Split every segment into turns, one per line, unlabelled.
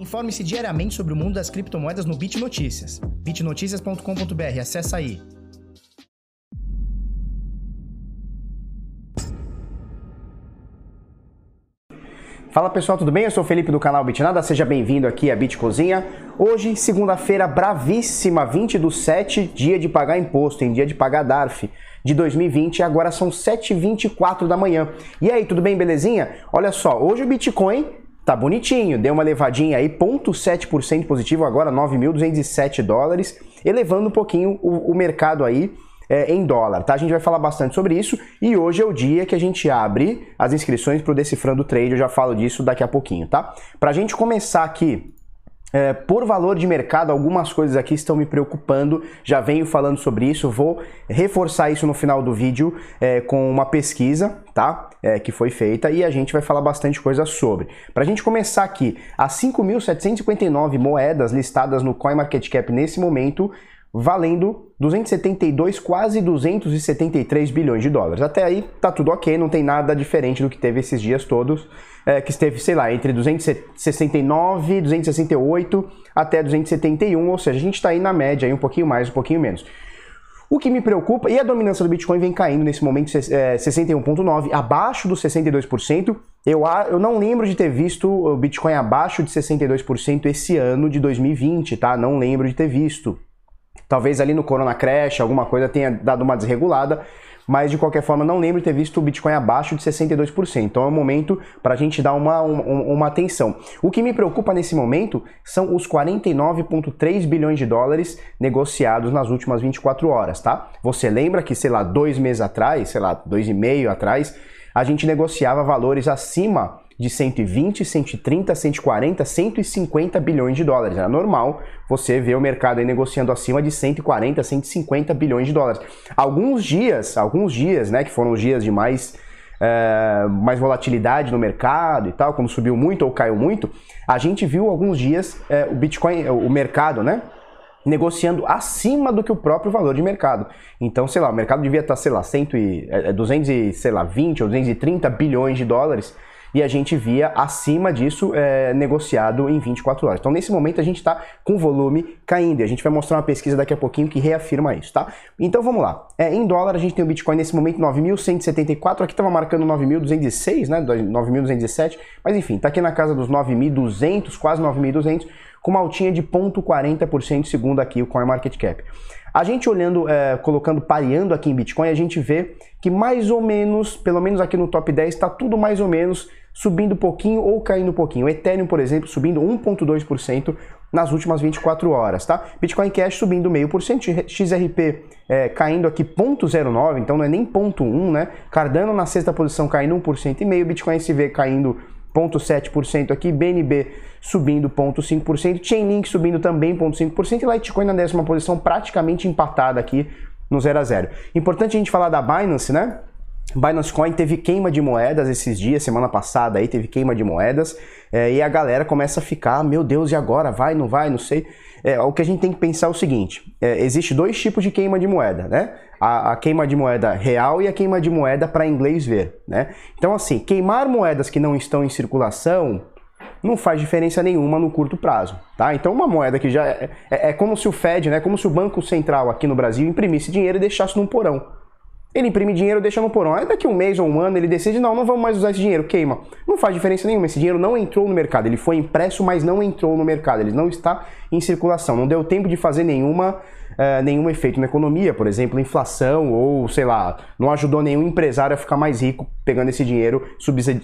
Informe-se diariamente sobre o mundo das criptomoedas no Bit Notícias. bitnoticias.com.br, acessa aí.
Fala pessoal, tudo bem? Eu sou o Felipe do canal Bitnada, seja bem-vindo aqui à Bit Cozinha. Hoje, segunda-feira bravíssima, 20 do 7, dia de pagar imposto, em dia de pagar DARF de 2020, agora são 7h24 da manhã. E aí, tudo bem, belezinha? Olha só, hoje o Bitcoin Tá bonitinho, deu uma levadinha aí, 0,7% positivo, agora 9.207 dólares, elevando um pouquinho o, o mercado aí é, em dólar, tá? A gente vai falar bastante sobre isso e hoje é o dia que a gente abre as inscrições para o Decifrando Trade, eu já falo disso daqui a pouquinho, tá? Pra gente começar aqui é, por valor de mercado, algumas coisas aqui estão me preocupando, já venho falando sobre isso, vou reforçar isso no final do vídeo é, com uma pesquisa, tá? É, que foi feita e a gente vai falar bastante coisa sobre. Para a gente começar aqui, as 5.759 moedas listadas no CoinMarketCap nesse momento, valendo 272, quase 273 bilhões de dólares. Até aí tá tudo ok, não tem nada diferente do que teve esses dias todos, é, que esteve, sei lá, entre 269, 268 até 271, ou seja, a gente está aí na média, aí um pouquinho mais, um pouquinho menos. O que me preocupa, e a dominância do Bitcoin vem caindo nesse momento, é, 61,9%, abaixo dos 62%. Eu, eu não lembro de ter visto o Bitcoin abaixo de 62% esse ano de 2020, tá? Não lembro de ter visto. Talvez ali no Corona Crash alguma coisa tenha dado uma desregulada, mas de qualquer forma não lembro de ter visto o Bitcoin abaixo de 62%. Então é um momento para a gente dar uma, uma, uma, atenção. O que me preocupa nesse momento são os 49,3 bilhões de dólares negociados nas últimas 24 horas, tá? Você lembra que, sei lá, dois meses atrás, sei lá, dois e meio atrás, a gente negociava valores acima de 120, 130, 140, 150 bilhões de dólares. Era normal você ver o mercado negociando acima de 140, 150 bilhões de dólares. Alguns dias, alguns dias, né, que foram os dias de mais é, mais volatilidade no mercado e tal, quando subiu muito ou caiu muito, a gente viu alguns dias é, o Bitcoin, o mercado, né? negociando acima do que o próprio valor de mercado. Então, sei lá, o mercado devia estar, sei lá, 100 e, é, 200 e, sei lá, 20 ou 230 bilhões de dólares e a gente via acima disso é, negociado em 24 horas. Então, nesse momento, a gente está com volume caindo e a gente vai mostrar uma pesquisa daqui a pouquinho que reafirma isso, tá? Então, vamos lá. É, em dólar, a gente tem o Bitcoin nesse momento 9.174, aqui estava marcando 9.206, né? 9.207, mas enfim, está aqui na casa dos 9.200, quase 9.200, com uma altinha de 0,40% segundo aqui o CoinMarketCap. A gente olhando, é, colocando, pareando aqui em Bitcoin, a gente vê que mais ou menos, pelo menos aqui no top 10, está tudo mais ou menos subindo um pouquinho ou caindo um pouquinho. O Ethereum, por exemplo, subindo 1,2% nas últimas 24 horas, tá? Bitcoin Cash subindo 0,5%, XRP é, caindo aqui 0,09%, então não é nem 0,1%, né? Cardano na sexta posição caindo 1,5%, Bitcoin SV caindo 0,7% aqui, BNB subindo 0,5%, Chainlink subindo também 0,5% e Litecoin na décima posição praticamente empatada aqui no 0 a 0. Importante a gente falar da Binance, né? Binance Coin teve queima de moedas esses dias, semana passada aí teve queima de moedas, é, e a galera começa a ficar, meu Deus, e agora? Vai, não vai, não sei. É, o que a gente tem que pensar é o seguinte: é, existe dois tipos de queima de moeda, né? A, a queima de moeda real e a queima de moeda para inglês ver, né? Então, assim, queimar moedas que não estão em circulação não faz diferença nenhuma no curto prazo, tá? Então, uma moeda que já é, é, é como se o Fed, né? Como se o Banco Central aqui no Brasil imprimisse dinheiro e deixasse num porão. Ele imprime dinheiro, deixa no porão. Aí daqui um mês ou um ano ele decide, não, não vamos mais usar esse dinheiro, queima. Não faz diferença nenhuma. Esse dinheiro não entrou no mercado. Ele foi impresso, mas não entrou no mercado. Ele não está em circulação. Não deu tempo de fazer nenhuma, uh, nenhum efeito na economia, por exemplo, inflação, ou sei lá, não ajudou nenhum empresário a ficar mais rico pegando esse dinheiro,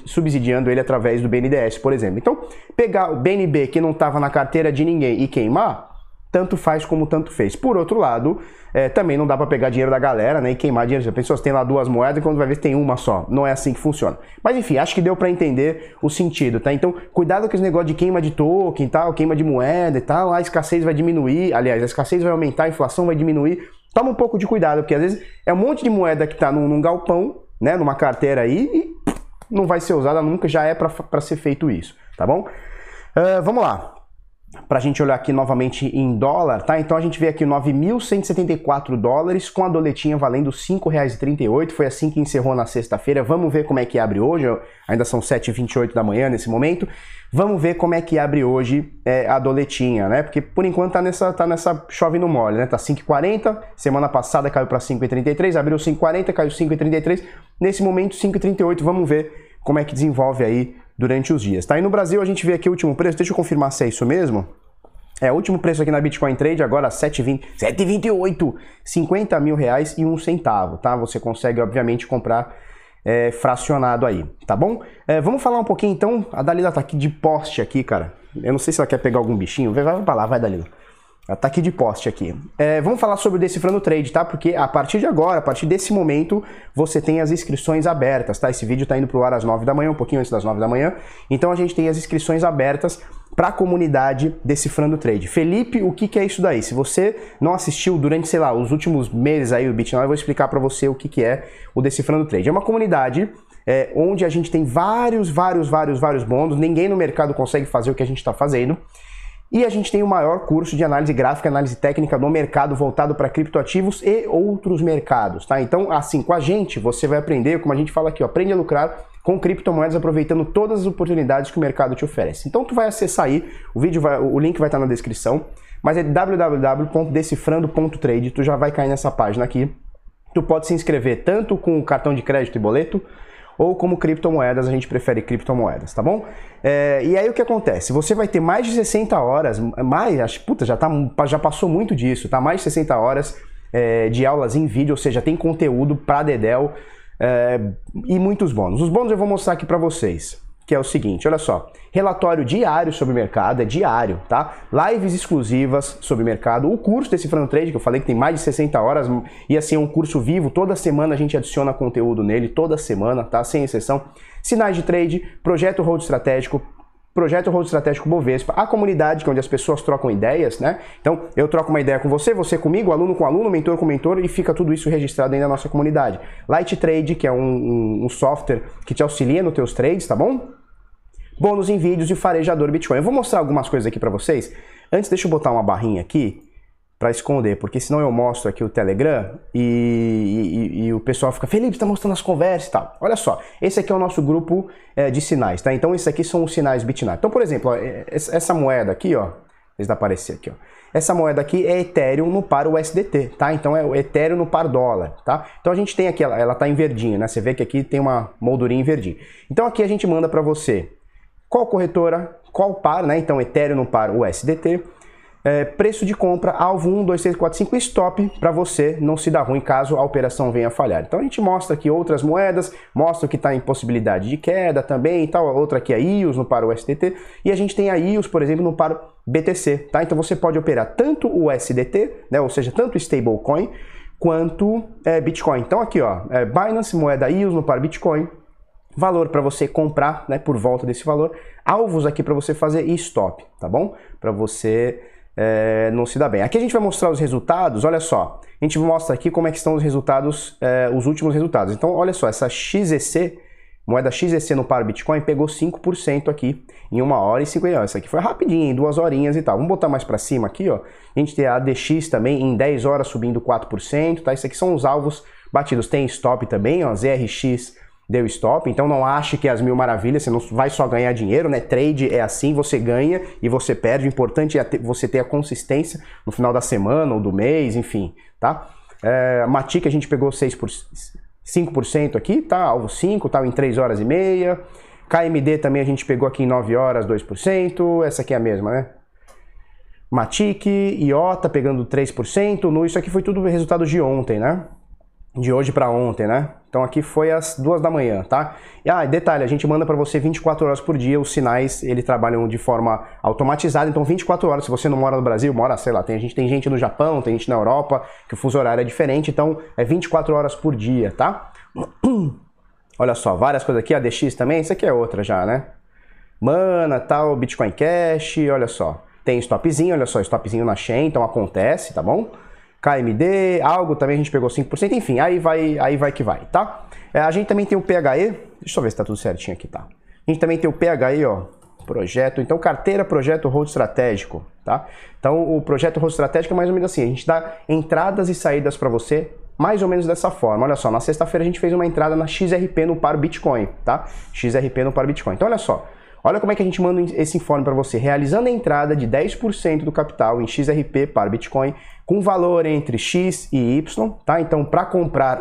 subsidiando ele através do BNDES, por exemplo. Então, pegar o BNB que não estava na carteira de ninguém e queimar, tanto faz como tanto fez. Por outro lado, é, também não dá para pegar dinheiro da galera né, e queimar dinheiro. Pensou, você tem lá duas moedas e quando vai ver tem uma só. Não é assim que funciona. Mas enfim, acho que deu para entender o sentido, tá? Então, cuidado com esse negócio de queima de token e tal, queima de moeda e tal. A escassez vai diminuir, aliás, a escassez vai aumentar, a inflação vai diminuir. Toma um pouco de cuidado, porque às vezes é um monte de moeda que tá num, num galpão, né, numa carteira aí e não vai ser usada nunca, já é para ser feito isso, tá bom? Uh, vamos lá. Para a gente olhar aqui novamente em dólar, tá? Então a gente vê aqui 9.174 dólares com a doletinha valendo R$ 5,38. Foi assim que encerrou na sexta-feira. Vamos ver como é que abre hoje. Ainda são 7h28 da manhã nesse momento. Vamos ver como é que abre hoje é, a doletinha, né? Porque por enquanto tá nessa, tá nessa chove no mole, né? Tá 5,40. Semana passada caiu para 5,33. Abriu 5,40, caiu 5,33. Nesse momento 5,38. Vamos ver como é que desenvolve aí durante os dias. Tá? E no Brasil a gente vê aqui o último preço, deixa eu confirmar se é isso mesmo. É, o último preço aqui na Bitcoin Trade agora 7,20, 7,28, 50 mil reais e um centavo, tá? Você consegue, obviamente, comprar é, fracionado aí, tá bom? É, vamos falar um pouquinho então, a Dalila tá aqui de poste aqui, cara. Eu não sei se ela quer pegar algum bichinho, vai, vai pra lá, vai Dalila. Ela aqui de poste aqui. É, vamos falar sobre o Decifrando Trade, tá? Porque a partir de agora, a partir desse momento, você tem as inscrições abertas, tá? Esse vídeo tá indo pro ar às 9 da manhã, um pouquinho antes das 9 da manhã. Então a gente tem as inscrições abertas para a comunidade Decifrando Trade. Felipe, o que, que, é isso daí? Se você não assistiu durante, sei lá, os últimos meses aí do BitNow, eu vou explicar para você o que, que é o Decifrando Trade. É uma comunidade é, onde a gente tem vários, vários, vários, vários bônus. Ninguém no mercado consegue fazer o que a gente está fazendo. E a gente tem o maior curso de análise gráfica, análise técnica no mercado voltado para criptoativos e outros mercados, tá? Então, assim, com a gente, você vai aprender, como a gente fala aqui, ó, aprende a lucrar com criptomoedas aproveitando todas as oportunidades que o mercado te oferece. Então, tu vai acessar aí, o vídeo vai, o link vai estar na descrição, mas é www.decifrando.trade, tu já vai cair nessa página aqui. Tu pode se inscrever tanto com cartão de crédito e boleto, ou como criptomoedas, a gente prefere criptomoedas, tá bom? É, e aí o que acontece? Você vai ter mais de 60 horas, mais, acho, puta, já, tá, já passou muito disso, tá? Mais de 60 horas é, de aulas em vídeo, ou seja, tem conteúdo para Dedel é, e muitos bônus. Os bônus eu vou mostrar aqui para vocês que é o seguinte, olha só, relatório diário sobre o mercado, é diário, tá? Lives exclusivas sobre o mercado, o curso desse Front Trade, que eu falei que tem mais de 60 horas, e assim, é um curso vivo, toda semana a gente adiciona conteúdo nele, toda semana, tá? Sem exceção. Sinais de trade, projeto Road Estratégico, projeto Road Estratégico Bovespa, a comunidade, que é onde as pessoas trocam ideias, né? Então, eu troco uma ideia com você, você comigo, aluno com aluno, mentor com mentor, e fica tudo isso registrado aí na nossa comunidade. Light Trade, que é um, um, um software que te auxilia nos teus trades, tá bom? Bônus em vídeos e farejador Bitcoin. Eu vou mostrar algumas coisas aqui para vocês. Antes, deixa eu botar uma barrinha aqui para esconder, porque senão eu mostro aqui o Telegram e, e, e o pessoal fica, Felipe, está mostrando as conversas e tal. Olha só, esse aqui é o nosso grupo é, de sinais, tá? Então, esses aqui são os sinais Bitnat. Então, por exemplo, ó, é, essa moeda aqui, ó, eu aparecer aqui, ó. Essa moeda aqui é Ethereum no par USDT, tá? Então é o Ethereum no par dólar, tá? Então a gente tem aqui, ela, ela tá em verdinho, né? Você vê que aqui tem uma moldurinha em verdinho. Então aqui a gente manda para você qual corretora, qual par, né? Então Ethereum no par USDT, é, preço de compra, alvo 1, 2, 3, 4, 5 stop para você não se dar ruim caso a operação venha a falhar. Então a gente mostra aqui outras moedas, mostra que está em possibilidade de queda também e tal. Outra aqui é IOS no par USDT e a gente tem a IOS, por exemplo, no par BTC, tá? Então você pode operar tanto o USDT, né? Ou seja, tanto stablecoin quanto é, Bitcoin. Então aqui, ó, é, Binance, moeda IOS no par Bitcoin, valor para você comprar, né, por volta desse valor, alvos aqui para você fazer e stop, tá bom? Para você é, não se dar bem. Aqui a gente vai mostrar os resultados, olha só, a gente mostra aqui como é que estão os resultados, é, os últimos resultados. Então, olha só, essa XEC, moeda XEC no par Bitcoin, pegou 5% aqui em uma hora e 50 Isso aqui foi rapidinho, em duas horinhas e tal. Vamos botar mais para cima aqui, ó. A gente tem a ADX também em 10 horas subindo 4%, tá? Isso aqui são os alvos batidos. Tem stop também, ó, ZRX deu stop. Então não ache que é as mil maravilhas, você não vai só ganhar dinheiro, né? Trade é assim, você ganha e você perde. O importante é você ter a consistência no final da semana ou do mês, enfim, tá? É, Matic a gente pegou 6%, por, 5% aqui, tá? Alvo 5, tá? Em 3 horas e meia. KMD também a gente pegou aqui em 9 horas, 2%. Essa aqui é a mesma, né? Matic, IOTA pegando 3%. No, isso aqui foi tudo resultado de ontem, né? De hoje para ontem, né? Então aqui foi às duas da manhã, tá? E, ah, detalhe, a gente manda para você 24 horas por dia, os sinais, eles trabalham de forma automatizada, então 24 horas, se você não mora no Brasil, mora, sei lá, tem, gente tem gente no Japão, tem gente na Europa, que o fuso horário é diferente, então é 24 horas por dia, tá? Olha só, várias coisas aqui, a DX também, isso aqui é outra já, né? Mana, tal, Bitcoin Cash, olha só. Tem stopzinho, olha só, stopzinho na Chain, então acontece, tá bom? KMD, algo também a gente pegou 5%, enfim, aí vai, aí vai que vai, tá? É, a gente também tem o PHE, deixa eu ver se tá tudo certinho aqui, tá? A gente também tem o PHE, ó, projeto, então carteira, projeto, hold estratégico, tá? Então o projeto hold estratégico é mais ou menos assim, a gente dá entradas e saídas para você mais ou menos dessa forma. Olha só, na sexta-feira a gente fez uma entrada na XRP no par Bitcoin, tá? XRP no par Bitcoin. Então olha só, olha como é que a gente manda esse informe para você, realizando a entrada de 10% do capital em XRP par Bitcoin com valor entre X e Y, tá? Então para comprar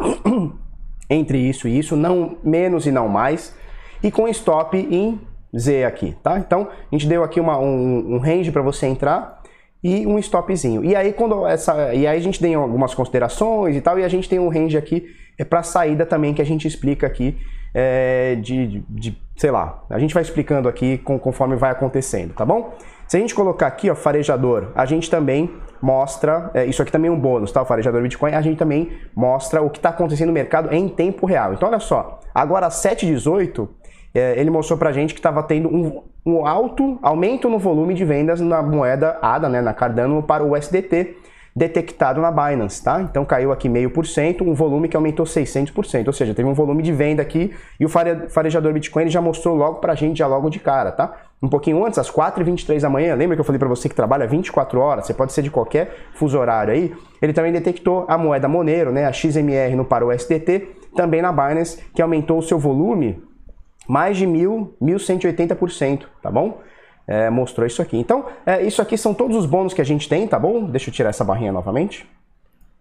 entre isso e isso, não menos e não mais, e com stop em Z aqui, tá? Então a gente deu aqui uma, um, um range para você entrar e um stopzinho. E aí quando essa, e aí a gente tem algumas considerações e tal, e a gente tem um range aqui é para saída também que a gente explica aqui é, de, de, de, sei lá, a gente vai explicando aqui conforme vai acontecendo, tá bom? Se a gente colocar aqui, ó, farejador, a gente também mostra, é, isso aqui também é um bônus, tá? O farejador Bitcoin, a gente também mostra o que está acontecendo no mercado em tempo real. Então, olha só, agora às 7h18, é, ele mostrou pra gente que estava tendo um, um, alto aumento no volume de vendas na moeda ADA, né, na Cardano, para o USDT, detectado na Binance, tá? Então caiu aqui meio por cento, um volume que aumentou 600%, ou seja, teve um volume de venda aqui e o farejador Bitcoin já mostrou logo pra gente, já logo de cara, tá? Um pouquinho antes, às 4h23 da manhã, lembra que eu falei para você que trabalha 24 horas, você pode ser de qualquer fuso horário aí, ele também detectou a moeda Monero, né, a XMR no para o USDT, também na Binance, que aumentou o seu volume mais de 1.180%, tá bom? É, mostrou isso aqui. Então, é, isso aqui são todos os bônus que a gente tem, tá bom? Deixa eu tirar essa barrinha novamente.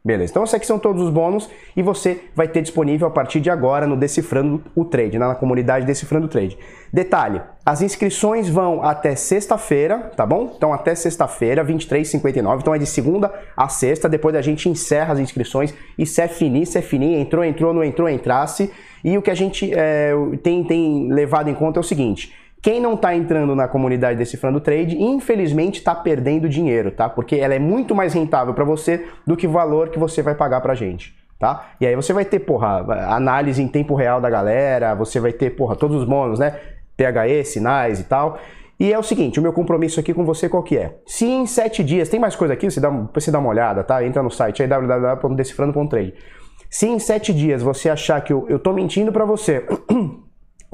Beleza, então esses aqui são todos os bônus e você vai ter disponível a partir de agora no Decifrando o Trade, na comunidade Decifrando o Trade. Detalhe, as inscrições vão até sexta-feira, tá bom? Então até sexta-feira, 23h59, então é de segunda a sexta, depois a gente encerra as inscrições e se é fini, se é fini, entrou, entrou, não entrou, entrasse. E o que a gente é, tem, tem levado em conta é o seguinte, quem não está entrando na comunidade Decifrando Trade, infelizmente está perdendo dinheiro, tá? Porque ela é muito mais rentável para você do que o valor que você vai pagar para gente. Tá? E aí você vai ter, porra, análise em tempo real da galera, você vai ter, porra, todos os bônus, né? PHE, sinais e tal. E é o seguinte, o meu compromisso aqui com você qual que é? Se em sete dias, tem mais coisa aqui, você dá, você dá uma olhada, tá? Entra no site aí, www.decifrando.trade. Se em sete dias você achar que eu, eu tô mentindo para você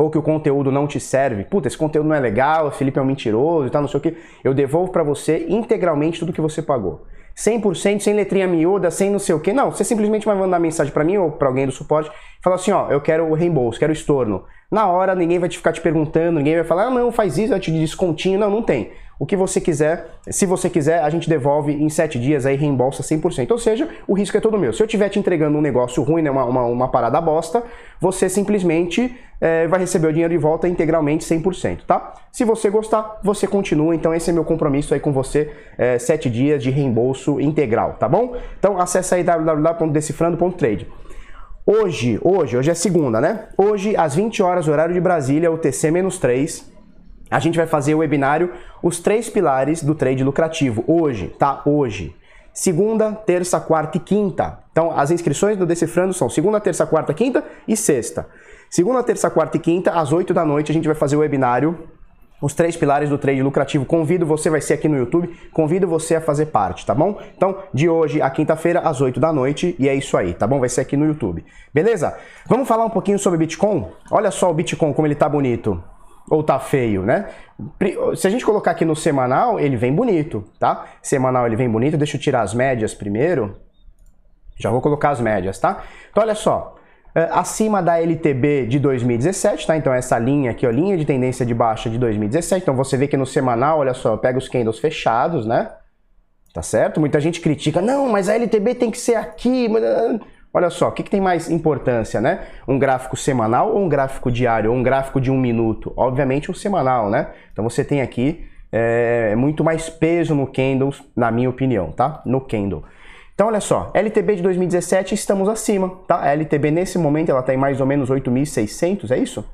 ou que o conteúdo não te serve, puta, esse conteúdo não é legal, o Felipe é um mentiroso e tal, não sei o que, eu devolvo para você integralmente tudo que você pagou. 100% sem letrinha miúda, sem não sei o que. Não, você simplesmente vai mandar mensagem para mim ou para alguém do suporte e falar assim, ó, eu quero o reembolso, quero o estorno. Na hora ninguém vai te ficar te perguntando, ninguém vai falar, ah, não, faz isso, eu te descontinho. Não, não tem o que você quiser. Se você quiser, a gente devolve em 7 dias aí, reembolsa 100%. Ou seja, o risco é todo meu. Se eu estiver te entregando um negócio ruim, né, uma, uma, uma parada bosta, você simplesmente é, vai receber o dinheiro de volta integralmente 100%, tá? Se você gostar, você continua. Então esse é meu compromisso aí com você, é, 7 dias de reembolso integral, tá bom? Então acessa aí www.decifrando.trade. Hoje, hoje, hoje é segunda, né? Hoje, às 20 horas, horário de Brasília, o TC-3, a gente vai fazer o webinário Os Três Pilares do Trade Lucrativo, hoje, tá? Hoje. Segunda, terça, quarta e quinta. Então, as inscrições do Decifrando são segunda, terça, quarta, quinta e sexta. Segunda, terça, quarta e quinta, às 8 da noite, a gente vai fazer o webinário os três pilares do trade lucrativo. Convido você, vai ser aqui no YouTube, convido você a fazer parte, tá bom? Então, de hoje a quinta-feira, às 8 da noite, e é isso aí, tá bom? Vai ser aqui no YouTube. Beleza? Vamos falar um pouquinho sobre Bitcoin? Olha só o Bitcoin, como ele tá bonito ou tá feio, né? Se a gente colocar aqui no semanal, ele vem bonito, tá? Semanal ele vem bonito. Deixa eu tirar as médias primeiro. Já vou colocar as médias, tá? Então olha só, é, acima da LTB de 2017, tá? Então essa linha aqui, ó, linha de tendência de baixa de 2017. Então você vê que no semanal, olha só, pega os candles fechados, né? Tá certo? Muita gente critica, não, mas a LTB tem que ser aqui. Olha só, o que, que, tem mais importância, né? Um gráfico semanal ou um gráfico diário, ou um gráfico de um minuto? Obviamente um semanal, né? Então você tem aqui é, muito mais peso no candles, na minha opinião, tá? No candle. Então olha só, LTB de 2017 estamos acima, tá? A LTB nesse momento ela está em mais ou menos 8.600, é isso?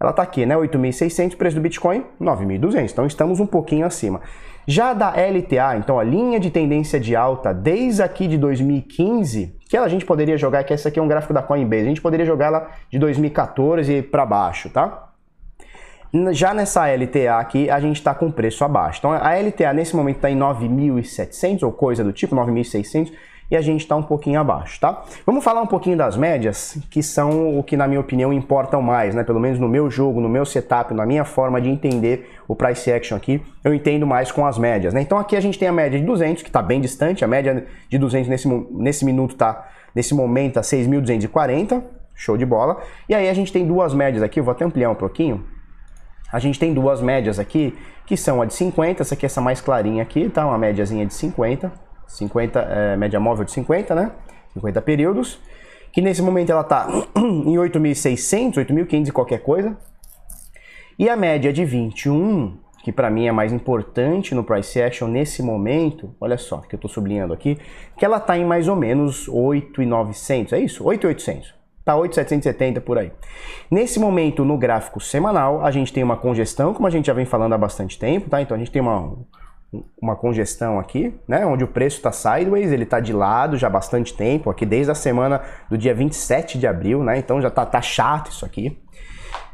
Ela está aqui, né? 8.600, preço do Bitcoin 9.200. Então estamos um pouquinho acima. Já da LTA, então a linha de tendência de alta desde aqui de 2015, que a gente poderia jogar, que essa aqui é um gráfico da Coinbase, a gente poderia jogar ela de 2014 para baixo, tá? Já nessa LTA aqui, a gente está com preço abaixo. Então a LTA nesse momento está em 9.700 ou coisa do tipo, 9.600. e a gente está um pouquinho abaixo, tá? Vamos falar um pouquinho das médias, que são o que na minha opinião importam mais, né? Pelo menos no meu jogo, no meu setup, na minha forma de entender o price action aqui, eu entendo mais com as médias, né? Então aqui a gente tem a média de 200, que está bem distante, a média de 200 nesse, nesse minuto tá, nesse momento, a 6.240, show de bola. E aí a gente tem duas médias aqui, eu vou até ampliar um pouquinho, a gente tem duas médias aqui, que são a de 50, essa aqui é essa mais clarinha aqui, tá? Uma médiazinha de 50, 50 é, média móvel de 50, né? 50 períodos, que nesse momento ela tá em 8.600, 8.500 e qualquer coisa. E a média de 21, que para mim é mais importante no price action nesse momento, olha só, que eu estou sublinhando aqui, que ela tá em mais ou menos 8.900, é isso? 8.800. Tá 8,770 por aí. Nesse momento, no gráfico semanal, a gente tem uma congestão, como a gente já vem falando há bastante tempo, tá? Então a gente tem uma, uma congestão aqui, né? Onde o preço está sideways, ele está de lado já há bastante tempo, aqui desde a semana do dia 27 de abril, né? Então já tá, tá chato isso aqui.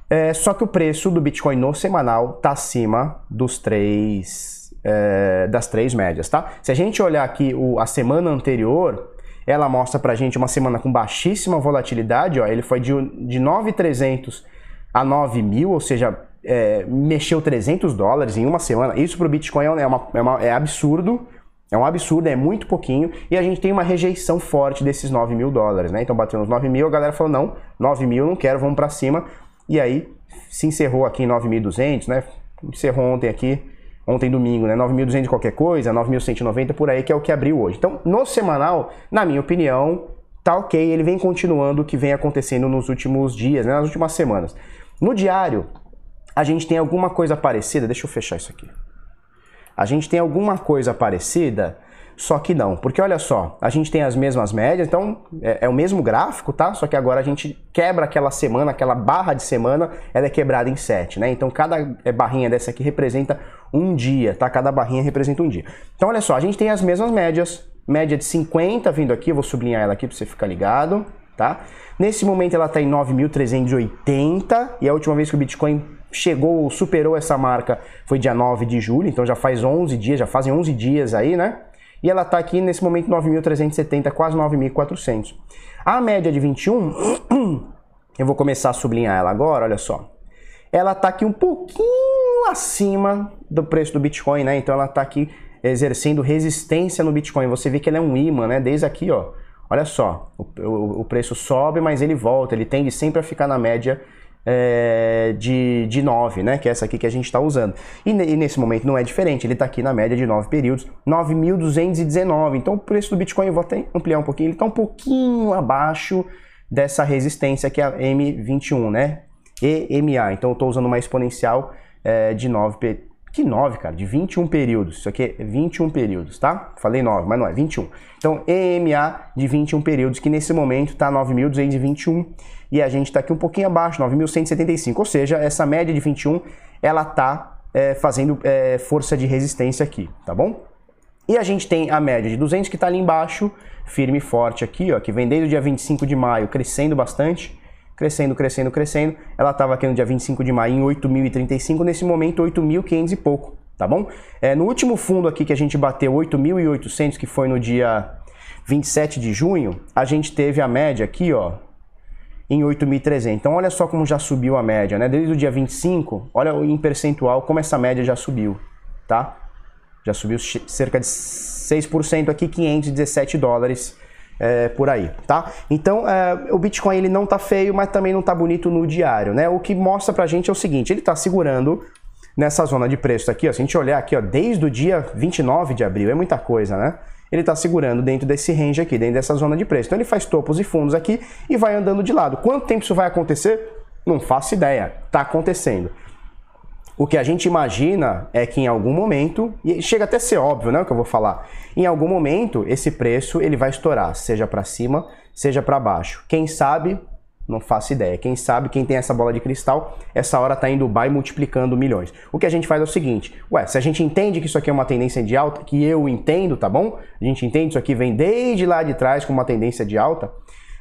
É, só que o preço do Bitcoin no semanal está acima dos três, é, das três médias, tá? Se a gente olhar aqui o, a semana anterior, ela mostra pra gente uma semana com baixíssima volatilidade, ó, ele foi de, de 9,300 a 9 mil, ou seja, é, mexeu 300 dólares em uma semana. Isso para o Bitcoin é, uma, é, uma, é, absurdo, é um absurdo, é muito pouquinho, e a gente tem uma rejeição forte desses 9 mil dólares, né? Então bateu nos 9 mil, a galera falou, não, 9 mil não quero, vamos para cima, e aí se encerrou aqui em 9.200, né? Encerrou ontem aqui ontem domingo, né? 9.200 qualquer coisa, 9.190 por aí, que é o que abriu hoje. Então, no semanal, na minha opinião, tá ok, ele vem continuando o que vem acontecendo nos últimos dias, né? nas últimas semanas. No diário, a gente tem alguma coisa parecida, deixa eu fechar isso aqui. A gente tem alguma coisa parecida só que não, porque olha só, a gente tem as mesmas médias, então é, é, o mesmo gráfico, tá? Só que agora a gente quebra aquela semana, aquela barra de semana, ela é quebrada em sete, né? Então cada é, barrinha dessa aqui representa um dia, tá? Cada barrinha representa um dia. Então olha só, a gente tem as mesmas médias, média de 50 vindo aqui, eu vou sublinhar ela aqui para você ficar ligado, tá? Nesse momento ela está em 9.380 e a última vez que o Bitcoin chegou, superou essa marca foi dia 9 de julho, então já faz 11 dias, já fazem 11 dias aí, né? e ela está aqui nesse momento 9.370, quase 9.400. A média de 21, eu vou começar a sublinhar ela agora, olha só. Ela está aqui um pouquinho acima do preço do Bitcoin, né? Então ela está aqui exercendo resistência no Bitcoin. Você vê que ele é um imã, né? Desde aqui, ó. Olha só, o, o, o preço sobe, mas ele volta. Ele tende sempre a ficar na média é, de, de 9, né? Que é essa aqui que a gente está usando. E, e, nesse momento não é diferente, ele está aqui na média de 9 períodos, 9.219. Então o preço do Bitcoin, eu vou até ampliar um pouquinho, ele está um pouquinho abaixo dessa resistência que é a M21, né? EMA. Então eu estou usando uma exponencial é, de 9 que 9, cara? De 21 períodos. Isso aqui é 21 períodos, tá? Falei 9, mas não é 21. Então, EMA de 21 períodos, que nesse momento está 9.221 e a gente está aqui um pouquinho abaixo, 9.175. Ou seja, essa média de 21, ela está é, fazendo é, força de resistência aqui, tá bom? E a gente tem a média de 200 que está ali embaixo, firme e forte aqui, ó, que vem desde o dia 25 de maio crescendo bastante crescendo, crescendo, crescendo. Ela estava aqui no dia 25 de maio em 8.035, nesse momento 8.500 e pouco, tá bom? É, no último fundo aqui que a gente bateu 8.800, que foi no dia 27 de junho, a gente teve a média aqui, ó, em 8.300. Então olha só como já subiu a média, né? Desde o dia 25, olha em percentual como essa média já subiu, tá? Já subiu cerca de 6% aqui, 517 dólares é, por aí, tá? Então, é, o Bitcoin ele não tá feio, mas também não tá bonito no diário, né? O que mostra pra gente é o seguinte, ele tá segurando nessa zona de preço aqui, ó, se a gente olhar aqui, ó, desde o dia 29 de abril, é muita coisa, né? Ele está segurando dentro desse range aqui, dentro dessa zona de preço. Então ele faz topos e fundos aqui e vai andando de lado. Quanto tempo isso vai acontecer? Não faço ideia. Tá acontecendo. O que a gente imagina é que em algum momento, e chega até a ser óbvio, né, o que eu vou falar. Em algum momento esse preço ele vai estourar, seja para cima, seja para baixo. Quem sabe, não faço ideia. Quem sabe, quem tem essa bola de cristal, essa hora tá em Dubai multiplicando milhões. O que a gente faz é o seguinte: ué, se a gente entende que isso aqui é uma tendência de alta, que eu entendo, tá bom? A gente entende isso aqui vem desde lá de trás com uma tendência de alta,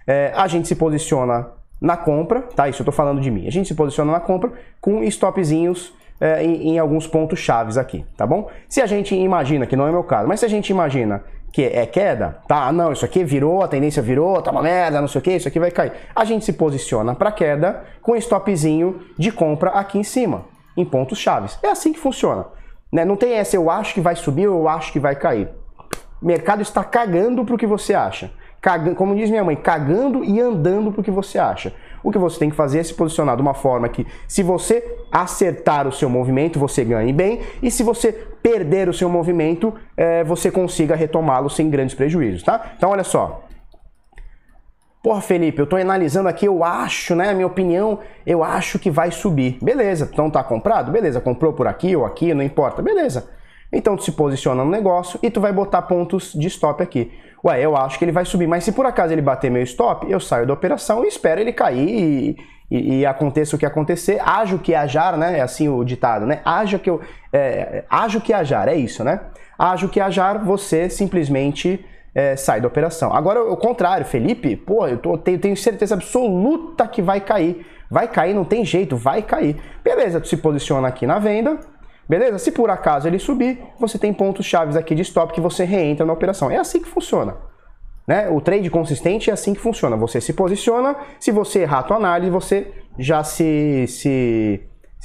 é, a gente se posiciona na compra, tá? Isso eu tô falando de mim. A gente se posiciona na compra com stopzinhos é, em, em, alguns pontos chaves aqui, tá bom? Se a gente imagina, que não é meu caso, mas se a gente imagina que é queda, tá? Não, isso aqui virou, a tendência virou, tá uma merda, não sei o que, isso aqui vai cair. A gente se posiciona para queda com stopzinho de compra aqui em cima, em pontos chaves. É assim que funciona. Né? Não tem essa, eu acho que vai subir ou eu acho que vai cair. O mercado está cagando pro que você acha. Cagando, como diz minha mãe, cagando e andando pro que você acha. O que você tem que fazer é se posicionar de uma forma que, se você acertar o seu movimento, você ganhe bem, e se você perder o seu movimento, é, você consiga retomá-lo sem grandes prejuízos, tá? Então, olha só. Porra, Felipe, eu estou analisando aqui, eu acho, né? Minha opinião, eu acho que vai subir. Beleza, então tá comprado? Beleza, comprou por aqui ou aqui, não importa. Beleza. Então tu se posiciona no negócio e tu vai botar pontos de stop aqui. Ué, eu acho que ele vai subir, mas se por acaso ele bater meu stop, eu saio da operação e espero ele cair e, e, e aconteça o que acontecer. Ajo que ajar, né? É assim o ditado, né? Ajo que eu. É, ajo que ajar, é isso, né? Ajo que ajar, você simplesmente é, sai da operação. Agora, o contrário, Felipe, pô, eu tô, tenho, tenho certeza absoluta que vai cair. Vai cair, não tem jeito, vai cair. Beleza, tu se posiciona aqui na venda Beleza? Se por acaso ele subir, você tem pontos chaves aqui de stop que você reentra na operação. É assim que funciona. Né? O trade consistente é assim que funciona. Você se posiciona, se você errar a tua análise, você já se, se,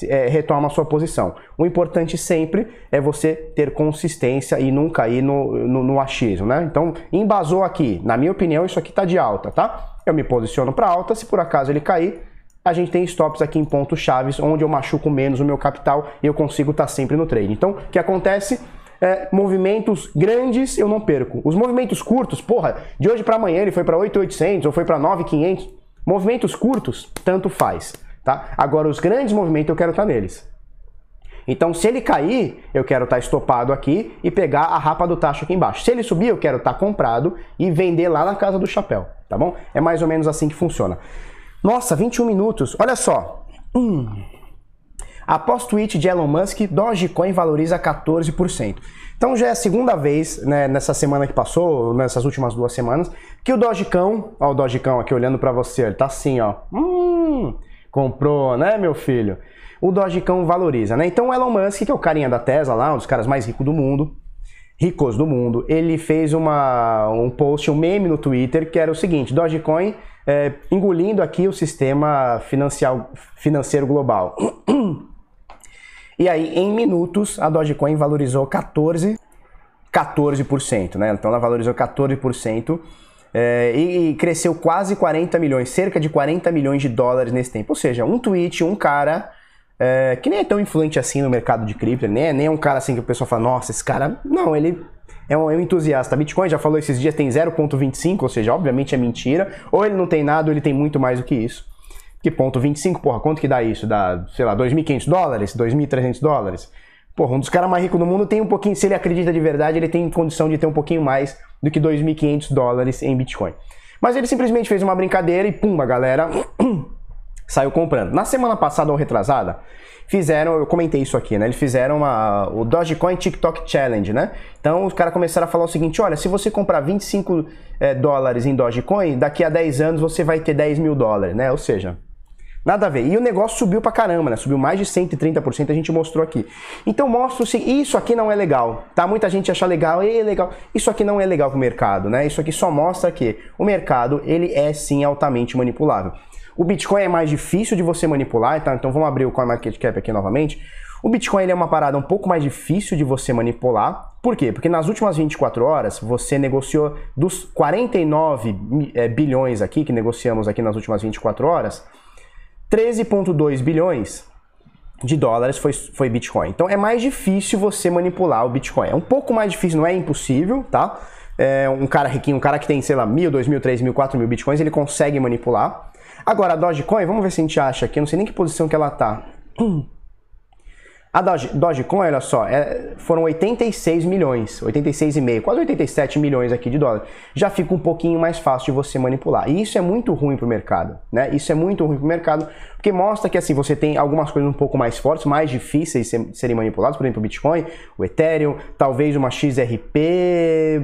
é, retoma a sua posição. O importante sempre é você ter consistência e não cair no, no, no achismo. Né? Então, embasou aqui. Na minha opinião, isso aqui está de alta, tá? Eu me posiciono para alta, se por acaso ele cair, a gente tem stops aqui em pontos chaves, onde eu machuco menos o meu capital e eu consigo estar tá sempre no trade. Então, o que acontece? É, movimentos grandes eu não perco. Os movimentos curtos, porra, de hoje para amanhã ele foi para 8,800 ou foi para 9,500. Movimentos curtos, tanto faz, tá? Agora os grandes movimentos eu quero estar tá neles. Então, se ele cair, eu quero estar tá estopado aqui e pegar a rapa do tacho aqui embaixo. Se ele subir, eu quero estar tá comprado e vender lá na casa do chapéu, tá bom? É mais ou menos assim que funciona. Nossa, 21 minutos. Olha só. Hum. Após tweet de Elon Musk, Dogecoin valoriza 14%. Então já é a segunda vez né, nessa semana que passou, nessas últimas duas semanas, que o Dogecão, ó o Dogecão aqui olhando para você, ele tá assim, ó. Hum, comprou, né, meu filho? O Dogecão valoriza, né? Então o Elon Musk, que é o carinha da Tesla lá, um dos caras mais ricos do mundo, ricos do mundo, ele fez uma, um post, um meme no Twitter que era o seguinte: Dogecoin é, engolindo aqui o sistema financeiro global. E aí, em minutos, a Dogecoin valorizou 14%, 14%, né? Então ela valorizou 14% é, e, e cresceu quase 40 milhões, cerca de 40 milhões de dólares nesse tempo. Ou seja, um tweet, um cara é, que nem é tão influente assim no mercado de cripto, nem é, nem é um cara assim que o pessoal fala, nossa, esse cara. Não, ele é um, é um entusiasta. Bitcoin já falou esses dias tem 0,25, ou seja, obviamente é mentira. Ou ele não tem nada, ou ele tem muito mais do que isso. Que ponto 25, porra, quanto que dá isso? Dá, sei lá, 2.500 dólares, 2.300 dólares? Porra, um dos caras mais ricos do mundo tem um pouquinho, se ele acredita de verdade, ele tem condição de ter um pouquinho mais do que 2.500 dólares em Bitcoin. Mas ele simplesmente fez uma brincadeira e pum, a galera saiu comprando. Na semana passada ou retrasada, fizeram, eu comentei isso aqui, né? Eles fizeram uma, o Dogecoin TikTok Challenge, né? Então os caras começaram a falar o seguinte: olha, se você comprar 25 é, dólares em Dogecoin, daqui a 10 anos você vai ter 10 mil dólares, né? Ou seja, Nada a ver. E o negócio subiu pra caramba, né? Subiu mais de 130%, a gente mostrou aqui. Então mostra se isso aqui não é legal, tá? Muita gente acha legal, é legal. Isso aqui não é legal pro mercado, né? Isso aqui só mostra que o mercado, ele é sim altamente manipulável. O Bitcoin é mais difícil de você manipular, tá? então vamos abrir o CoinMarketCap aqui novamente. O Bitcoin é uma parada um pouco mais difícil de você manipular. Por quê? Porque nas últimas 24 horas você negociou dos 49 é, bilhões aqui que negociamos aqui nas últimas 24 horas, 13,2 bilhões de dólares foi, foi Bitcoin. Então é mais difícil você manipular o Bitcoin. É um pouco mais difícil, não é impossível, tá? É um cara riquinho, um cara que tem, sei lá, mil, dois mil, três mil, quatro mil Bitcoins, ele consegue manipular. Agora, a Dogecoin, vamos ver se a gente acha aqui, eu não sei nem que posição que ela tá. A Doge, Dogecoin, olha só, é, foram 86 milhões, 86,5, quase 87 milhões aqui de dólar. Já fica um pouquinho mais fácil de você manipular. E isso é muito ruim para o mercado, né? Isso é muito ruim para o mercado, porque mostra que assim você tem algumas coisas um pouco mais fortes, mais difíceis de serem manipuladas, por exemplo, o Bitcoin, o Ethereum, talvez uma XRP,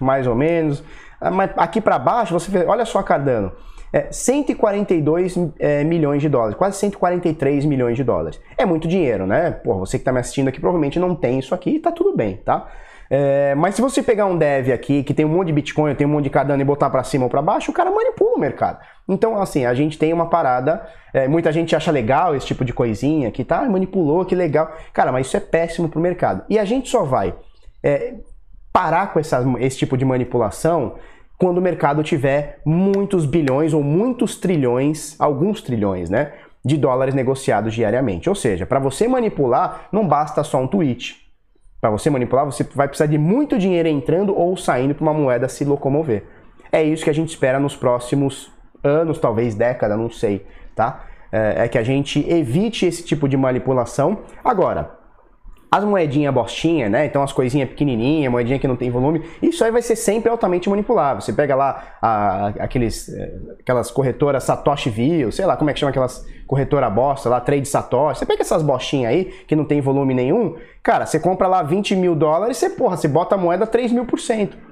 mais ou menos. Ah, mas aqui para baixo você olha só a Cardano. É 142 é, milhões de dólares, quase 143 milhões de dólares. É muito dinheiro, né? Pô, você que está me assistindo aqui provavelmente não tem isso aqui e tá tudo bem, tá? É, mas se você pegar um dev aqui que tem um monte de Bitcoin, tem um monte de Cardano e botar para cima ou para baixo, o cara manipula o mercado. Então, assim, a gente tem uma parada. É, muita gente acha legal esse tipo de coisinha que tá, manipulou, que legal. Cara, mas isso é péssimo pro mercado. E a gente só vai é, parar com essa, esse tipo de manipulação quando o mercado tiver muitos bilhões ou muitos trilhões, alguns trilhões, né? De dólares negociados diariamente. Ou seja, para você manipular, não basta só um tweet. Para você manipular, você vai precisar de muito dinheiro entrando ou saindo para uma moeda se locomover. É isso que a gente espera nos próximos anos, talvez década, não sei, tá? É, é que a gente evite esse tipo de manipulação. Agora, as moedinhas bostinha, né? Então as coisinhas pequenininhas, moedinha que não tem volume, isso aí vai ser sempre altamente manipulável. Você pega lá a, aqueles, eh, aquelas corretoras Satoshi View, sei lá como é que chama aquelas corretora bosta lá, Trade Satoshi. Você pega essas bostinhas aí que não tem volume nenhum, cara, você compra lá 20 mil dólares, você porra, você bota a moeda 3 mil por cento.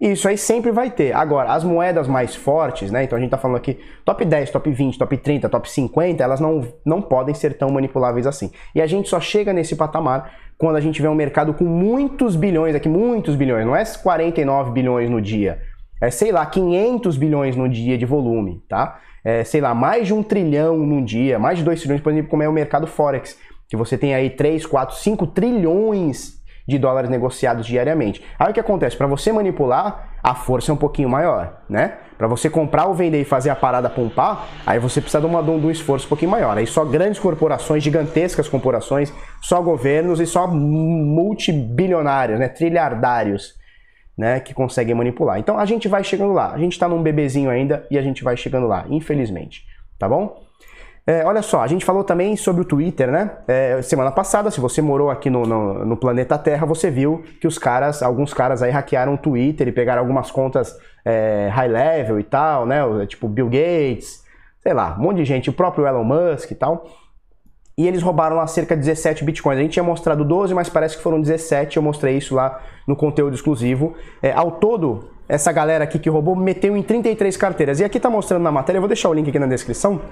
Isso aí sempre vai ter. Agora, as moedas mais fortes, né? Então a gente tá falando aqui top 10, top 20, top 30, top 50, elas não, não podem ser tão manipuláveis assim. E a gente só chega nesse patamar quando a gente vê um mercado com muitos bilhões aqui, muitos bilhões, não é 49 bilhões no dia. É, sei lá, 500 bilhões no dia de volume, tá? É, sei lá, mais de um trilhão num dia, mais de 2 trilhões, por exemplo, como é o mercado Forex, que você tem aí 3, 4, 5 trilhões de dólares negociados diariamente. Aí o que acontece? Para você manipular, a força é um pouquinho maior, né? Para você comprar ou vender e fazer a parada pompar, aí você precisa de, uma, de um esforço um pouquinho maior. Aí só grandes corporações, gigantescas corporações, só governos e só multibilionários, né? Trilhardários, né? Que conseguem manipular. Então a gente vai chegando lá. A gente está num bebezinho ainda e a gente vai chegando lá, infelizmente. Tá bom? É, olha só, a gente falou também sobre o Twitter, né? É, semana passada, se você morou aqui no, no, no, planeta Terra, você viu que os caras, alguns caras aí hackearam o Twitter e pegaram algumas contas é, high level e tal, né? Tipo Bill Gates, sei lá, um monte de gente, o próprio Elon Musk e tal. E eles roubaram lá cerca de 17 bitcoins. A gente tinha mostrado 12, mas parece que foram 17. Eu mostrei isso lá no conteúdo exclusivo. É, ao todo, essa galera aqui que roubou meteu em 33 carteiras. E aqui tá mostrando na matéria, eu vou deixar o link aqui na descrição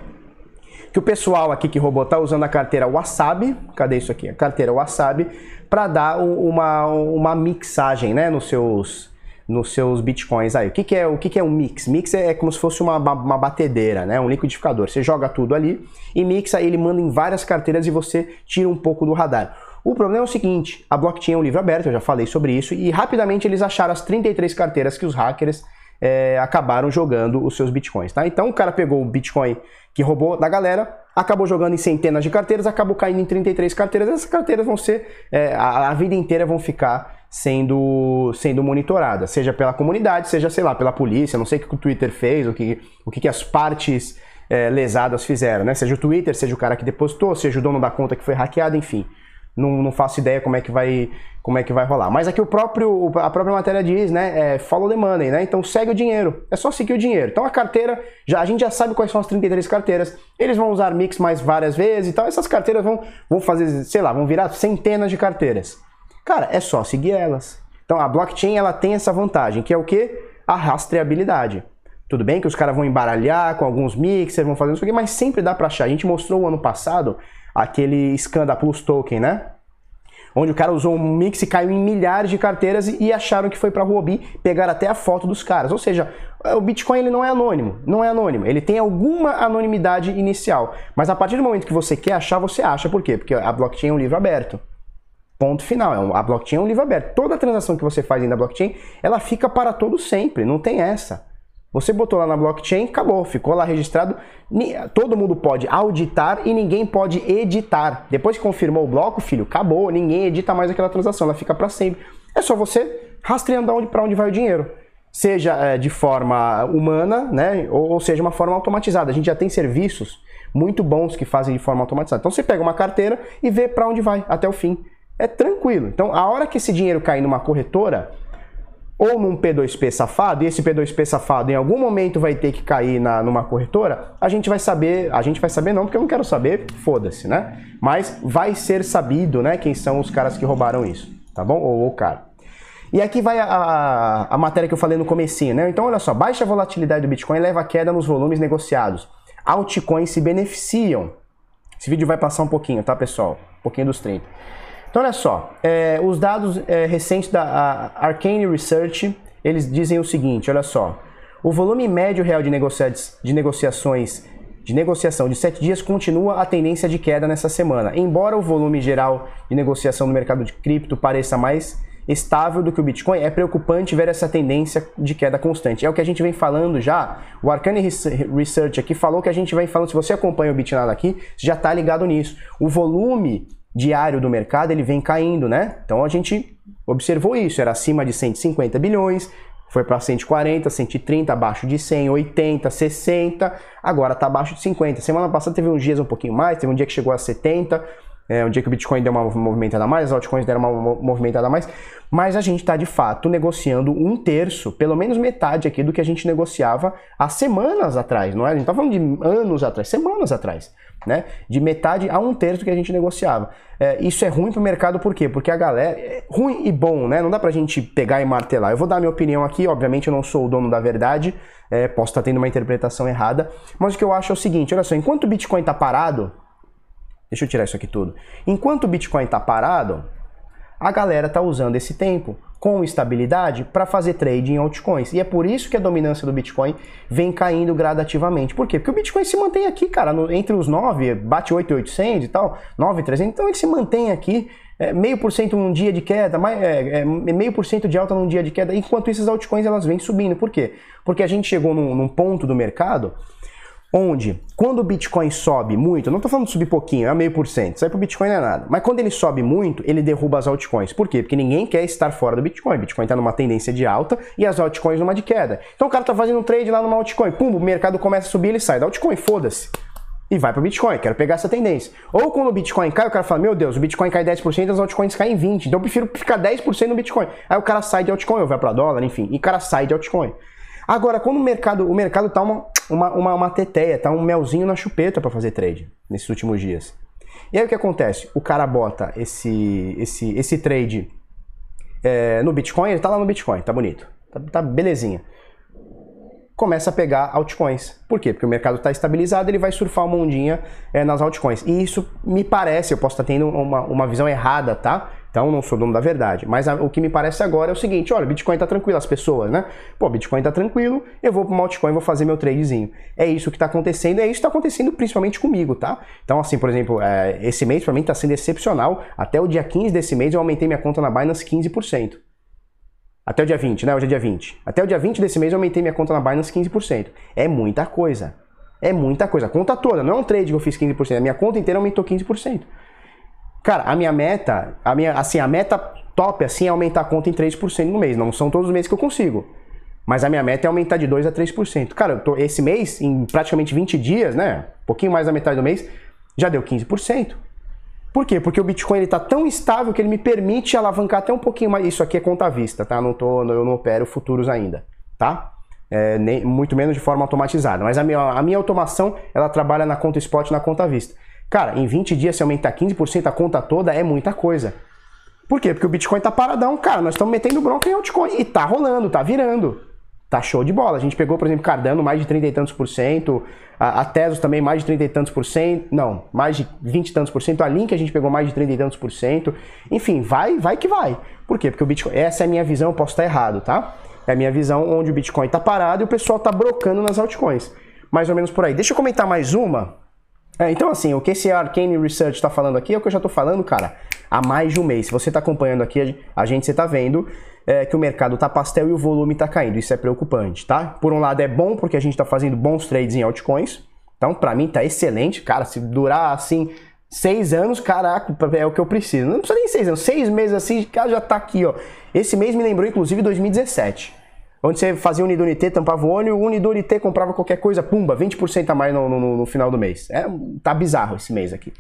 que o pessoal aqui que roubou tá usando a carteira Wasabi, cadê isso aqui? A carteira Wasabi, para dar uma, uma mixagem, né, nos seus nos seus bitcoins aí. O que, que é o que, que é um mix? Mix é, é como se fosse uma, uma batedeira, né? Um liquidificador. Você joga tudo ali e mixa, ele manda em várias carteiras e você tira um pouco do radar. O problema é o seguinte, a blockchain é um livro aberto, eu já falei sobre isso, e rapidamente eles acharam as 33 carteiras que os hackers é, acabaram jogando os seus bitcoins, tá? Então o cara pegou o bitcoin que roubou da galera, acabou jogando em centenas de carteiras, acabou caindo em 33 carteiras. Essas carteiras vão ser, é, a, a, vida inteira vão ficar sendo, sendo monitoradas, seja pela comunidade, seja, sei lá, pela polícia, não sei o que o Twitter fez, o que, o que, que as partes é, lesadas fizeram, né? Seja o Twitter, seja o cara que depositou, seja o dono da conta que foi hackeado, enfim. Não, não faço ideia como é que vai como é que vai rolar. Mas aqui o próprio a própria matéria diz, né, é follow the money, né? Então segue o dinheiro. É só seguir o dinheiro. Então a carteira, já a gente já sabe quais são as 33 carteiras. Eles vão usar mix mais várias vezes e tal. Essas carteiras vão vão fazer, sei lá, vão virar centenas de carteiras. Cara, é só seguir elas. Então a blockchain ela tem essa vantagem, que é o que? A rastreabilidade. Tudo bem que os caras vão embaralhar com alguns mixers, vão fazer isso aqui, mas sempre dá para achar. A gente mostrou o ano passado aquele scan da Plus Token, né? Onde o cara usou um mix e caiu em milhares de carteiras e, acharam que foi para Huobi, pegar até a foto dos caras. Ou seja, o Bitcoin ele não é anônimo, não é anônimo. Ele tem alguma anonimidade inicial, mas a partir do momento que você quer achar, você acha. Por quê? Porque a blockchain é um livro aberto. Ponto final. É a blockchain é um livro aberto. Toda transação que você faz na blockchain, ela fica para todo sempre. Não tem essa. Você botou lá na blockchain, acabou, ficou lá registrado. Todo mundo pode auditar e ninguém pode editar. Depois que confirmou o bloco, filho, acabou, ninguém edita mais aquela transação, ela fica para sempre. É só você rastreando para onde vai o dinheiro. Seja é, de forma humana, né, ou, ou seja, uma forma automatizada. A gente já tem serviços muito bons que fazem de forma automatizada. Então você pega uma carteira e vê para onde vai até o fim. É tranquilo. Então, a hora que esse dinheiro cair numa corretora, ou num P2P safado, e esse P2P safado em algum momento vai ter que cair na, numa corretora, a gente vai saber, a gente vai saber não, porque eu não quero saber, foda-se, né? Mas vai ser sabido, né, quem são os caras que roubaram isso, tá bom? Ou o cara. E aqui vai a, a, a, matéria que eu falei no comecinho, né? Então, olha só, baixa volatilidade do Bitcoin leva a queda nos volumes negociados. Altcoins se beneficiam. Esse vídeo vai passar um pouquinho, tá, pessoal? Um pouquinho dos 30. Então, olha só, é, os dados é, recentes da Arcane Research, eles dizem o seguinte, olha só. O volume médio real de, negocia de negociações de negociação de 7 dias continua a tendência de queda nessa semana. Embora o volume geral de negociação no mercado de cripto pareça mais estável do que o Bitcoin, é preocupante ver essa tendência de queda constante. É o que a gente vem falando já. O Arcane Research aqui falou que a gente vem falando, se você acompanha o Bitnado aqui, já está ligado nisso. O volume diário do mercado ele vem caindo, né? Então a gente observou isso, era acima de 150 bilhões, foi para 140, 130, abaixo de 100, 80, 60, agora está abaixo de 50. Semana passada teve uns dias um pouquinho mais, teve um dia que chegou a 70, é, um dia que o Bitcoin deu uma movimentada a mais, as altcoins deram uma movimentada a mais, mas a gente está de fato negociando um terço, pelo menos metade aqui do que a gente negociava há semanas atrás, não é? A gente está falando de anos atrás, semanas atrás, né? De metade a um terço que a gente negociava. É, isso é ruim para o mercado por quê? Porque a galera. É ruim e bom, né? Não dá para a gente pegar e martelar. Eu vou dar minha opinião aqui, obviamente eu não sou o dono da verdade, é, posso estar tá tendo uma interpretação errada, mas o que eu acho é o seguinte: olha só, enquanto o Bitcoin está parado Deixa eu tirar isso aqui tudo. Enquanto o Bitcoin está parado, a galera está usando esse tempo com estabilidade para fazer trade em altcoins. E é por isso que a dominância do Bitcoin vem caindo gradativamente. Por quê? Porque o Bitcoin se mantém aqui, cara, no, entre os 9, bate 8,800 e tal, 9,300, então ele se mantém aqui, é, meio por cento num dia de queda, é, é, meio por cento de alta num dia de queda, enquanto essas altcoins elas vêm subindo. Por quê? Porque a gente chegou num, num ponto do mercado onde quando o Bitcoin sobe muito, não estou falando de subir pouquinho, é meio por cento, aí para o Bitcoin não é nada, mas quando ele sobe muito, ele derruba as altcoins. Por quê? Porque ninguém quer estar fora do Bitcoin. O Bitcoin está numa tendência de alta e as altcoins numa de queda. Então o cara está fazendo um trade lá numa altcoin, pum, o mercado começa a subir, ele sai da altcoin, foda-se. E vai para o Bitcoin, quero pegar essa tendência. Ou quando o Bitcoin cai, o cara fala, meu Deus, o Bitcoin cai 10%, as altcoins caem 20%, então eu prefiro ficar 10% no Bitcoin. Aí o cara sai de altcoin, ou vai para dólar, enfim, e o cara sai de altcoin. Agora, quando o mercado, o mercado tá uma, uma, uma, uma teteia, tá um melzinho na chupeta para fazer trade nesses últimos dias. E aí o que acontece? O cara bota esse, esse, esse trade é, no Bitcoin, ele tá lá no Bitcoin, tá bonito, tá, tá belezinha. Começa a pegar altcoins. Por quê? Porque o mercado está estabilizado, ele vai surfar uma ondinha é, nas altcoins. E isso me parece, eu posso estar tendo uma, uma visão errada, tá? Então não sou dono da verdade. Mas a, o que me parece agora é o seguinte: olha, Bitcoin tá tranquilo, as pessoas, né? Pô, Bitcoin tá tranquilo, eu vou pro altcoin, vou fazer meu tradezinho. É isso que tá acontecendo, é isso que tá acontecendo principalmente comigo, tá? Então, assim, por exemplo, é, esse mês para mim tá sendo excepcional. Até o dia 15 desse mês eu aumentei minha conta na Binance 15%. Até o dia 20, né? Hoje é dia 20. Até o dia 20 desse mês eu aumentei minha conta na Binance 15%. É muita coisa. É muita coisa. A conta toda, não é um trade que eu fiz 15%. A minha conta inteira aumentou 15%. Cara, a minha meta, a minha, assim, a meta top assim é aumentar a conta em 3% no mês. Não são todos os meses que eu consigo. Mas a minha meta é aumentar de 2 a 3%. Cara, eu tô, esse mês, em praticamente 20 dias, né? Um pouquinho mais da metade do mês, já deu 15%. Por quê? Porque o Bitcoin está tão estável que ele me permite alavancar até um pouquinho mais. Isso aqui é conta à vista, tá? Não tô, eu não opero futuros ainda, tá? É, nem, muito menos de forma automatizada. Mas a minha, a minha automação, ela trabalha na conta spot na conta à vista. Cara, em 20 dias, se aumentar 15% a conta toda, é muita coisa. Por quê? Porque o Bitcoin tá paradão, cara. Nós estamos metendo bronca em altcoin. E tá rolando, tá virando. Tá show de bola. A gente pegou, por exemplo, Cardano mais de 30 e tantos por cento. A, a Tesos também mais de 30 e tantos por cento. Não, mais de 20 e tantos por cento. A Link a gente pegou mais de 30 e tantos por cento. Enfim, vai, vai que vai. Por quê? Porque o Bitcoin. Essa é a minha visão, eu posso estar errado, tá? É a minha visão onde o Bitcoin tá parado e o pessoal tá brocando nas altcoins. Mais ou menos por aí. Deixa eu comentar mais uma é, então, assim, o que esse Arcane Research está falando aqui é o que eu já estou falando, cara, há mais de um mês. Se você está acompanhando aqui, a gente, você está vendo é, que o mercado está pastel e o volume está caindo. Isso é preocupante, tá? Por um lado é bom porque a gente está fazendo bons trades em altcoins. Então, para mim, tá excelente. Cara, se durar assim seis anos, caraca, é o que eu preciso. Não precisa nem seis anos, seis meses assim, cara, já tá aqui, ó. Esse mês me lembrou, inclusive, 2017 onde você fazia Unidunité, tampava o o Unidunité comprava qualquer coisa, pumba, 20% a mais no, no, no, final do mês. É, tá bizarro esse mês aqui.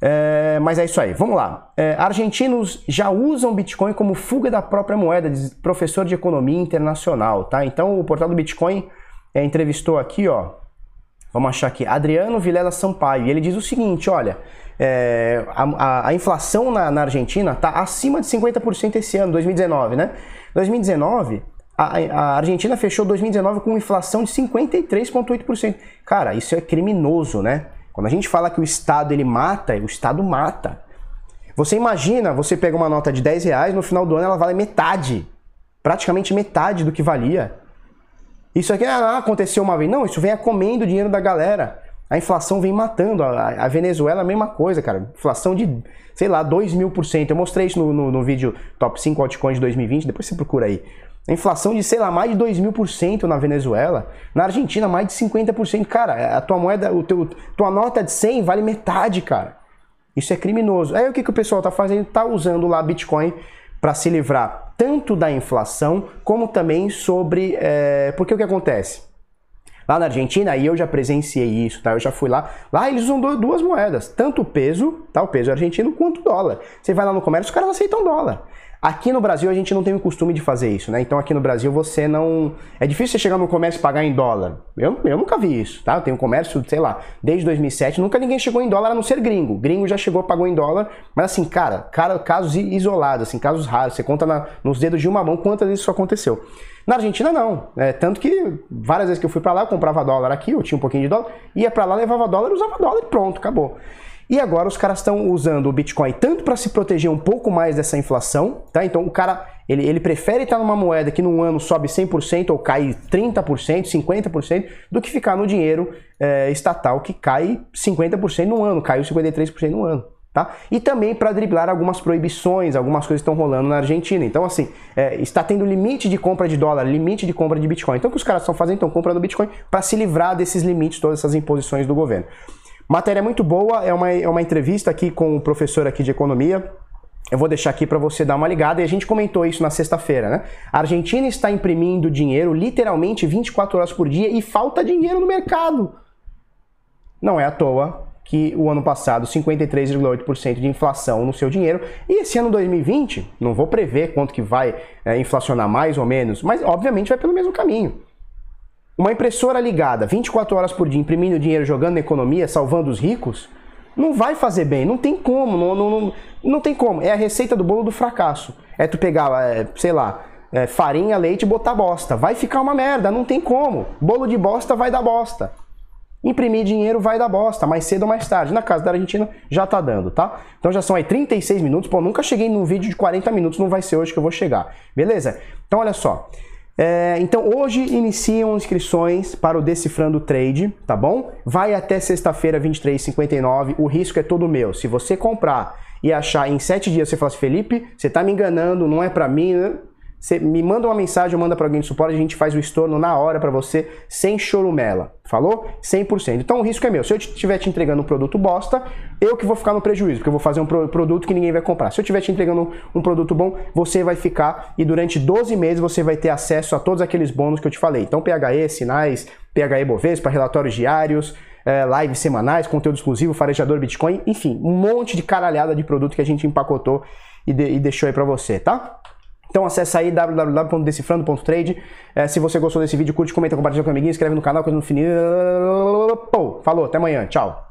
É, mas é isso aí, vamos lá. É, argentinos já usam Bitcoin como fuga da própria moeda, diz professor de economia internacional, tá? Então o portal do Bitcoin é, entrevistou aqui, ó, Vamos achar aqui, Adriano Vilela Sampaio, e ele diz o seguinte, olha, é, a, a, a, inflação na, na Argentina está acima de 50% esse ano, 2019, né? 2019, a, Argentina fechou 2019 com inflação de 53,8%. Cara, isso é criminoso, né? Quando a gente fala que o Estado ele mata, o Estado mata. Você imagina, você pega uma nota de 10 reais, no final do ano ela vale metade. Praticamente metade do que valia. Isso aqui ah, aconteceu uma vez. Não, isso vem comendo o dinheiro da galera. A inflação vem matando. A, a Venezuela a mesma coisa, cara. Inflação de, sei lá, 2 mil por cento. Eu mostrei isso no, no, no vídeo Top 5 Altcoins de 2020, depois você procura aí. Inflação de, sei lá, mais de 2 mil por cento na Venezuela. Na Argentina, mais de 50%. Cara, a tua moeda, o teu, tua nota de 100 vale metade, cara. Isso é criminoso. Aí o que, que o pessoal tá fazendo? Tá usando lá Bitcoin para se livrar tanto da inflação como também sobre. É... Porque o que acontece? Lá na Argentina, e eu já presenciei isso, tá? Eu já fui lá. Lá eles usam duas moedas, tanto o peso, tá? O peso argentino, quanto o dólar. Você vai lá no comércio, os caras aceitam dólar. Aqui no Brasil a gente não tem o costume de fazer isso, né? Então aqui no Brasil você não. É difícil você chegar no comércio e pagar em dólar. Eu, eu nunca vi isso, tá? Eu tenho comércio, sei lá, desde 2007, nunca ninguém chegou em dólar a não ser gringo. Gringo já chegou, pagou em dólar, mas assim, cara, cara casos isolados, assim, casos raros. Você conta na, nos dedos de uma mão quantas vezes isso aconteceu. Na Argentina não. É, tanto que várias vezes que eu fui para lá, eu comprava dólar aqui, eu tinha um pouquinho de dólar, ia para lá, levava dólar, usava dólar e pronto, acabou. E agora os caras estão usando o Bitcoin tanto para se proteger um pouco mais dessa inflação, tá? Então o cara, ele, ele prefere estar numa moeda que num ano sobe 100% ou cai 30%, 50%, do que ficar no dinheiro é, estatal que cai 50% no ano, caiu 53% no ano. Tá? E também para driblar algumas proibições, algumas coisas estão rolando na Argentina. Então, assim, é, está tendo limite de compra de dólar, limite de compra de Bitcoin. Então, o que os caras estão fazendo? Estão comprando Bitcoin para se livrar desses limites, todas essas imposições do governo. Matéria muito boa, é uma, é uma entrevista aqui com o professor aqui de economia. Eu vou deixar aqui para você dar uma ligada e a gente comentou isso na sexta-feira, né? A Argentina está imprimindo dinheiro literalmente 24 horas por dia e falta dinheiro no mercado. Não é à toa que o ano passado 53,8% de inflação no seu dinheiro e esse ano 2020, não vou prever quanto que vai é, inflacionar mais ou menos, mas obviamente vai pelo mesmo caminho. Uma impressora ligada 24 horas por dia, imprimindo dinheiro, jogando na economia, salvando os ricos, não vai fazer bem. Não tem como. Não, não, não, não tem como. É a receita do bolo do fracasso. É tu pegar, é, sei lá, é, farinha, leite e botar bosta. Vai ficar uma merda. Não tem como. Bolo de bosta vai dar bosta. Imprimir dinheiro vai dar bosta, mais cedo ou mais tarde. Na casa da Argentina já tá dando, tá? Então já são aí 36 minutos. Pô, nunca cheguei num vídeo de 40 minutos, não vai ser hoje que eu vou chegar. Beleza? Então olha só. É, então hoje iniciam inscrições para o Decifrando Trade, tá bom? Vai até sexta-feira, 23h59. O risco é todo meu. Se você comprar e achar em 7 dias, você fala assim, Felipe, você tá me enganando, não é para mim. Né? Você me manda uma mensagem, manda para alguém de suporte, a gente faz o estorno na hora para você, sem chorumela. Falou? 100%. Então o risco é meu. Se eu estiver te entregando um produto bosta, eu que vou ficar no prejuízo, porque eu vou fazer um produto que ninguém vai comprar. Se eu estiver te entregando um produto bom, você vai ficar e durante 12 meses você vai ter acesso a todos aqueles bônus que eu te falei. Então PHE, sinais, PHE Bovespa, relatórios diários, é, lives semanais, conteúdo exclusivo, farejador Bitcoin, enfim, um monte de caralhada de produto que a gente empacotou e, de, e deixou aí para você, tá? Então acessa aí www.decifrando.trade. É, se você gostou desse vídeo, curte, comenta, compartilha com o amiguinho, inscreve no canal, coisa no fininho. Falou, até amanhã, tchau.